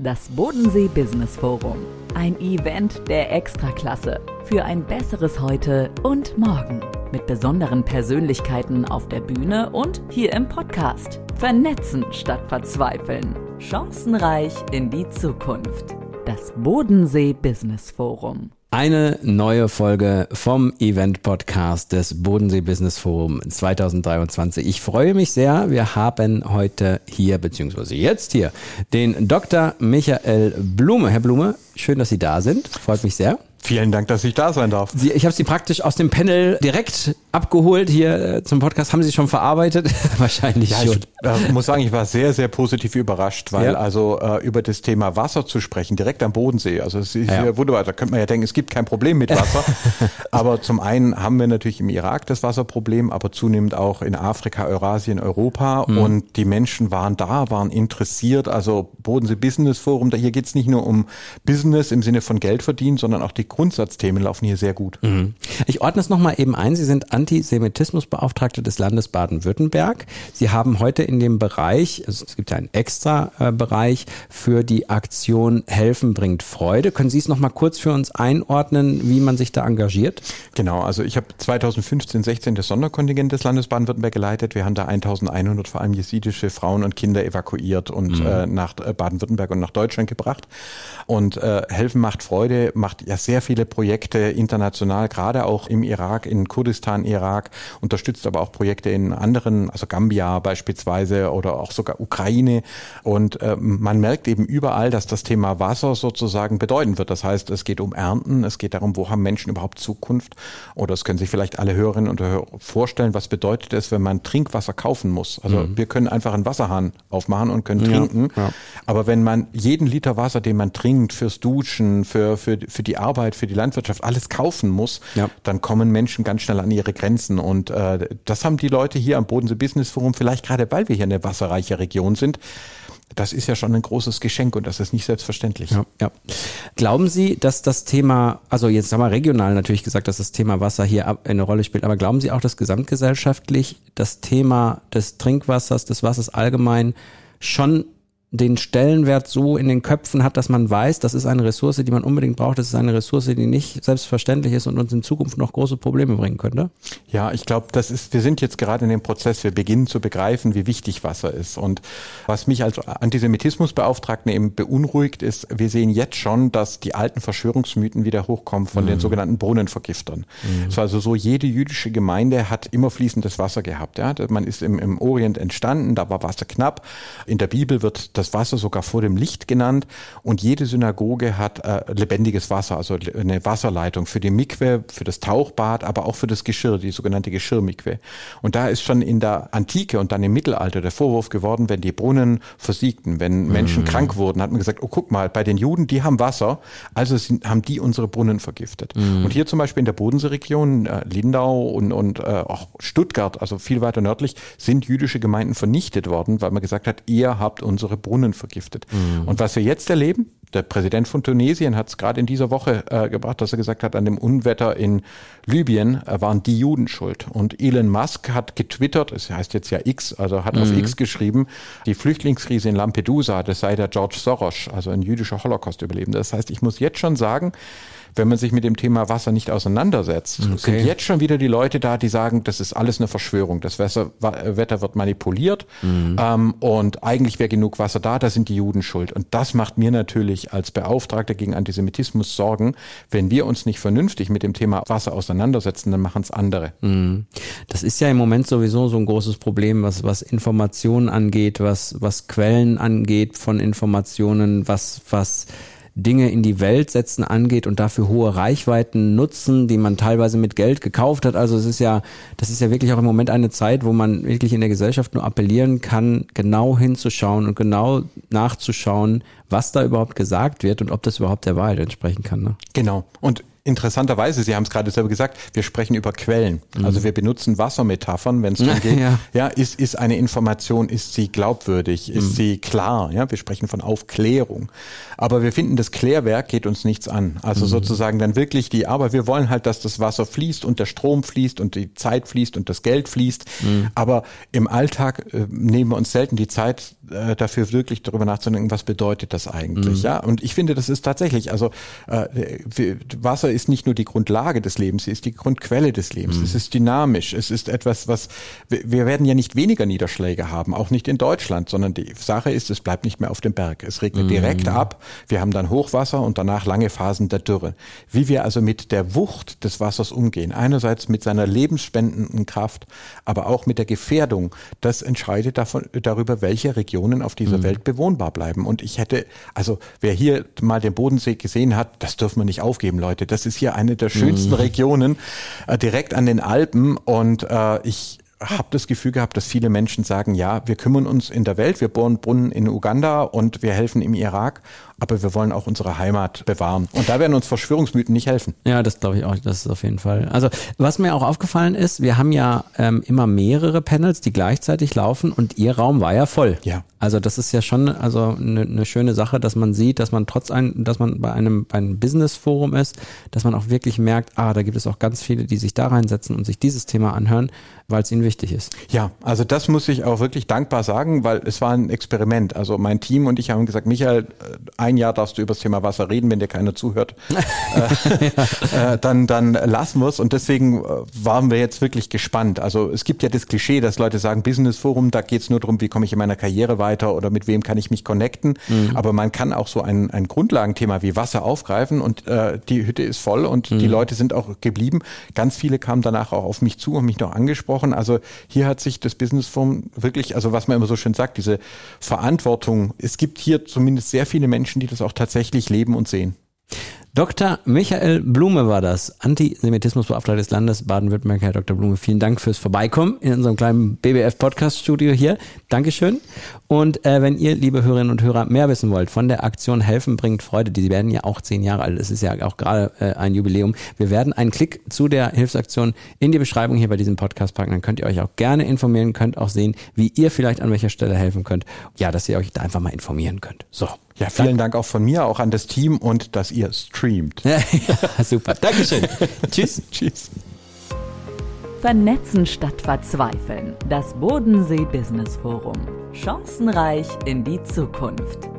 Das Bodensee Business Forum. Ein Event der Extraklasse für ein besseres Heute und Morgen. Mit besonderen Persönlichkeiten auf der Bühne und hier im Podcast. Vernetzen statt verzweifeln. Chancenreich in die Zukunft. Das Bodensee Business Forum. Eine neue Folge vom Event Podcast des Bodensee Business Forum 2023. Ich freue mich sehr. Wir haben heute hier, beziehungsweise jetzt hier, den Dr. Michael Blume. Herr Blume, schön, dass Sie da sind. Freut mich sehr. Vielen Dank, dass ich da sein darf. Sie, ich habe Sie praktisch aus dem Panel direkt abgeholt hier äh, zum Podcast. Haben Sie schon verarbeitet? Wahrscheinlich ja, schon. Ich äh, muss sagen, ich war sehr, sehr positiv überrascht, weil ja. also äh, über das Thema Wasser zu sprechen, direkt am Bodensee, also es ist ja. ja wunderbar. Da könnte man ja denken, es gibt kein Problem mit Wasser. aber zum einen haben wir natürlich im Irak das Wasserproblem, aber zunehmend auch in Afrika, Eurasien, Europa. Mhm. Und die Menschen waren da, waren interessiert. Also Bodensee Business Forum, da hier geht's nicht nur um Business im Sinne von Geld verdienen, sondern auch die Grundsatzthemen laufen hier sehr gut. Mhm. Ich ordne es nochmal eben ein. Sie sind Antisemitismusbeauftragte des Landes Baden-Württemberg. Sie haben heute in dem Bereich, also es gibt ja einen extra äh, Bereich für die Aktion Helfen bringt Freude. Können Sie es nochmal kurz für uns einordnen, wie man sich da engagiert? Genau, also ich habe 2015, 16 das Sonderkontingent des Landes Baden-Württemberg geleitet. Wir haben da 1100 vor allem jesidische Frauen und Kinder evakuiert und mhm. äh, nach äh, Baden-Württemberg und nach Deutschland gebracht. Und äh, Helfen macht Freude, macht ja sehr viele Projekte international, gerade auch im Irak, in Kurdistan, Irak, unterstützt aber auch Projekte in anderen, also Gambia beispielsweise oder auch sogar Ukraine. Und äh, man merkt eben überall, dass das Thema Wasser sozusagen bedeuten wird. Das heißt, es geht um Ernten, es geht darum, wo haben Menschen überhaupt Zukunft? Oder es können sich vielleicht alle Hörerinnen und Hörer vorstellen, was bedeutet es, wenn man Trinkwasser kaufen muss? Also mhm. wir können einfach einen Wasserhahn aufmachen und können trinken. Ja, ja. Aber wenn man jeden Liter Wasser, den man trinkt, fürs Duschen, für, für, für die Arbeit, für die Landwirtschaft alles kaufen muss, ja. dann kommen Menschen ganz schnell an ihre Grenzen. Und äh, das haben die Leute hier am Bodensee Business Forum, vielleicht gerade weil wir hier eine wasserreiche Region sind, das ist ja schon ein großes Geschenk und das ist nicht selbstverständlich. Ja, ja. Glauben Sie, dass das Thema, also jetzt haben wir regional natürlich gesagt, dass das Thema Wasser hier eine Rolle spielt, aber glauben Sie auch, dass gesamtgesellschaftlich das Thema des Trinkwassers, des Wassers allgemein schon den Stellenwert so in den Köpfen hat, dass man weiß, das ist eine Ressource, die man unbedingt braucht, das ist eine Ressource, die nicht selbstverständlich ist und uns in Zukunft noch große Probleme bringen könnte? Ja, ich glaube, das ist, wir sind jetzt gerade in dem Prozess, wir beginnen zu begreifen, wie wichtig Wasser ist. Und was mich als Antisemitismusbeauftragten eben beunruhigt, ist, wir sehen jetzt schon, dass die alten Verschwörungsmythen wieder hochkommen von mhm. den sogenannten Brunnenvergiftern. Mhm. Es war also so, jede jüdische Gemeinde hat immer fließendes Wasser gehabt. Ja? Man ist im, im Orient entstanden, da war Wasser knapp. In der Bibel wird das Wasser sogar vor dem Licht genannt und jede Synagoge hat äh, lebendiges Wasser, also eine Wasserleitung für die Mikwe, für das Tauchbad, aber auch für das Geschirr, die sogenannte Geschirrmikwe. Und da ist schon in der Antike und dann im Mittelalter der Vorwurf geworden, wenn die Brunnen versiegten, wenn Menschen mhm. krank wurden, hat man gesagt, oh guck mal, bei den Juden, die haben Wasser, also sind, haben die unsere Brunnen vergiftet. Mhm. Und hier zum Beispiel in der Bodenseeregion, äh, Lindau und, und äh, auch Stuttgart, also viel weiter nördlich, sind jüdische Gemeinden vernichtet worden, weil man gesagt hat, ihr habt unsere Brunnen Brunnen vergiftet. Mhm. Und was wir jetzt erleben, der Präsident von Tunesien hat es gerade in dieser Woche äh, gebracht, dass er gesagt hat, an dem Unwetter in Libyen äh, waren die Juden schuld. Und Elon Musk hat getwittert, es heißt jetzt ja X, also hat mhm. auf X geschrieben, die Flüchtlingskrise in Lampedusa, das sei der George Soros, also ein jüdischer Holocaust-Überlebender. Das heißt, ich muss jetzt schon sagen, wenn man sich mit dem Thema Wasser nicht auseinandersetzt, okay. sind jetzt schon wieder die Leute da, die sagen, das ist alles eine Verschwörung. Das Wetter, Wetter wird manipuliert mhm. ähm, und eigentlich wäre genug Wasser da, da sind die Juden schuld. Und das macht mir natürlich als Beauftragter gegen Antisemitismus Sorgen. Wenn wir uns nicht vernünftig mit dem Thema Wasser auseinandersetzen, dann machen es andere. Mhm. Das ist ja im Moment sowieso so ein großes Problem, was, was Informationen angeht, was, was Quellen angeht von Informationen, was, was Dinge in die Welt setzen angeht und dafür hohe Reichweiten nutzen, die man teilweise mit Geld gekauft hat. Also es ist ja, das ist ja wirklich auch im Moment eine Zeit, wo man wirklich in der Gesellschaft nur appellieren kann, genau hinzuschauen und genau nachzuschauen, was da überhaupt gesagt wird und ob das überhaupt der Wahrheit entsprechen kann. Ne? Genau. Und interessanterweise, Sie haben es gerade selber gesagt, wir sprechen über Quellen. Mhm. Also wir benutzen Wassermetaphern, wenn es darum geht. Ja. ja, ist, ist eine Information, ist sie glaubwürdig, ist mhm. sie klar? Ja, wir sprechen von Aufklärung. Aber wir finden, das Klärwerk geht uns nichts an. Also mhm. sozusagen dann wirklich die, aber wir wollen halt, dass das Wasser fließt und der Strom fließt und die Zeit fließt und das Geld fließt. Mhm. Aber im Alltag äh, nehmen wir uns selten die Zeit äh, dafür wirklich darüber nachzudenken, was bedeutet das eigentlich? Mhm. Ja, und ich finde, das ist tatsächlich, also äh, Wasser ist nicht nur die Grundlage des Lebens, sie ist die Grundquelle des Lebens. Mhm. Es ist dynamisch. Es ist etwas, was wir werden ja nicht weniger Niederschläge haben, auch nicht in Deutschland, sondern die Sache ist, es bleibt nicht mehr auf dem Berg. Es regnet mhm. direkt ab. Wir haben dann Hochwasser und danach lange Phasen der Dürre. Wie wir also mit der Wucht des Wassers umgehen, einerseits mit seiner lebensspendenden Kraft, aber auch mit der Gefährdung, das entscheidet davon, darüber, welche Regionen auf dieser mhm. Welt bewohnbar bleiben. Und ich hätte, also wer hier mal den Bodensee gesehen hat, das dürfen wir nicht aufgeben, Leute. Das ist hier eine der schönsten mhm. Regionen, äh, direkt an den Alpen. Und äh, ich habe das Gefühl gehabt, dass viele Menschen sagen, ja, wir kümmern uns in der Welt, wir bohren Brunnen in Uganda und wir helfen im Irak aber wir wollen auch unsere Heimat bewahren. Und da werden uns Verschwörungsmythen nicht helfen. Ja, das glaube ich auch, das ist auf jeden Fall. Also was mir auch aufgefallen ist, wir haben ja ähm, immer mehrere Panels, die gleichzeitig laufen und ihr Raum war ja voll. Ja. Also das ist ja schon also eine ne schöne Sache, dass man sieht, dass man trotz ein, dass man bei einem, bei einem Business Forum ist, dass man auch wirklich merkt, ah, da gibt es auch ganz viele, die sich da reinsetzen und sich dieses Thema anhören, weil es ihnen wichtig ist. Ja, also das muss ich auch wirklich dankbar sagen, weil es war ein Experiment. Also mein Team und ich haben gesagt, Michael, ein Jahr darfst du über das Thema Wasser reden, wenn dir keiner zuhört. äh, äh, dann, dann lassen wir es. Und deswegen äh, waren wir jetzt wirklich gespannt. Also es gibt ja das Klischee, dass Leute sagen, Business Forum, da geht es nur darum, wie komme ich in meiner Karriere weiter oder mit wem kann ich mich connecten. Mhm. Aber man kann auch so ein, ein Grundlagenthema wie Wasser aufgreifen und äh, die Hütte ist voll und mhm. die Leute sind auch geblieben. Ganz viele kamen danach auch auf mich zu und mich noch angesprochen. Also hier hat sich das Business Forum wirklich, also was man immer so schön sagt, diese Verantwortung. Es gibt hier zumindest sehr viele Menschen, die das auch tatsächlich leben und sehen. Dr. Michael Blume war das, Antisemitismusbeauftragter des Landes Baden-Württemberg. Herr Dr. Blume, vielen Dank fürs Vorbeikommen in unserem kleinen BBF-Podcast-Studio hier. Dankeschön. Und äh, wenn ihr, liebe Hörerinnen und Hörer, mehr wissen wollt von der Aktion Helfen bringt Freude, die werden ja auch zehn Jahre alt, es ist ja auch gerade äh, ein Jubiläum. Wir werden einen Klick zu der Hilfsaktion in die Beschreibung hier bei diesem Podcast packen. Dann könnt ihr euch auch gerne informieren, könnt auch sehen, wie ihr vielleicht an welcher Stelle helfen könnt. Ja, dass ihr euch da einfach mal informieren könnt. So. Ja, vielen Dank. Dank auch von mir, auch an das Team und dass ihr streamt. ja, super. Dankeschön. Tschüss. Tschüss. Vernetzen statt Verzweifeln. Das Bodensee Business Forum. Chancenreich in die Zukunft.